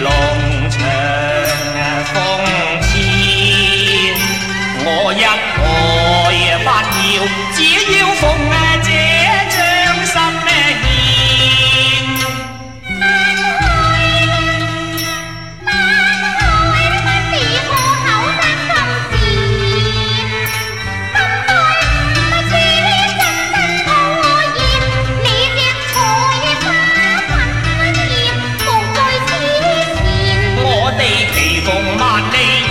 龍翔風遷，我一概不要。地皮逢万利。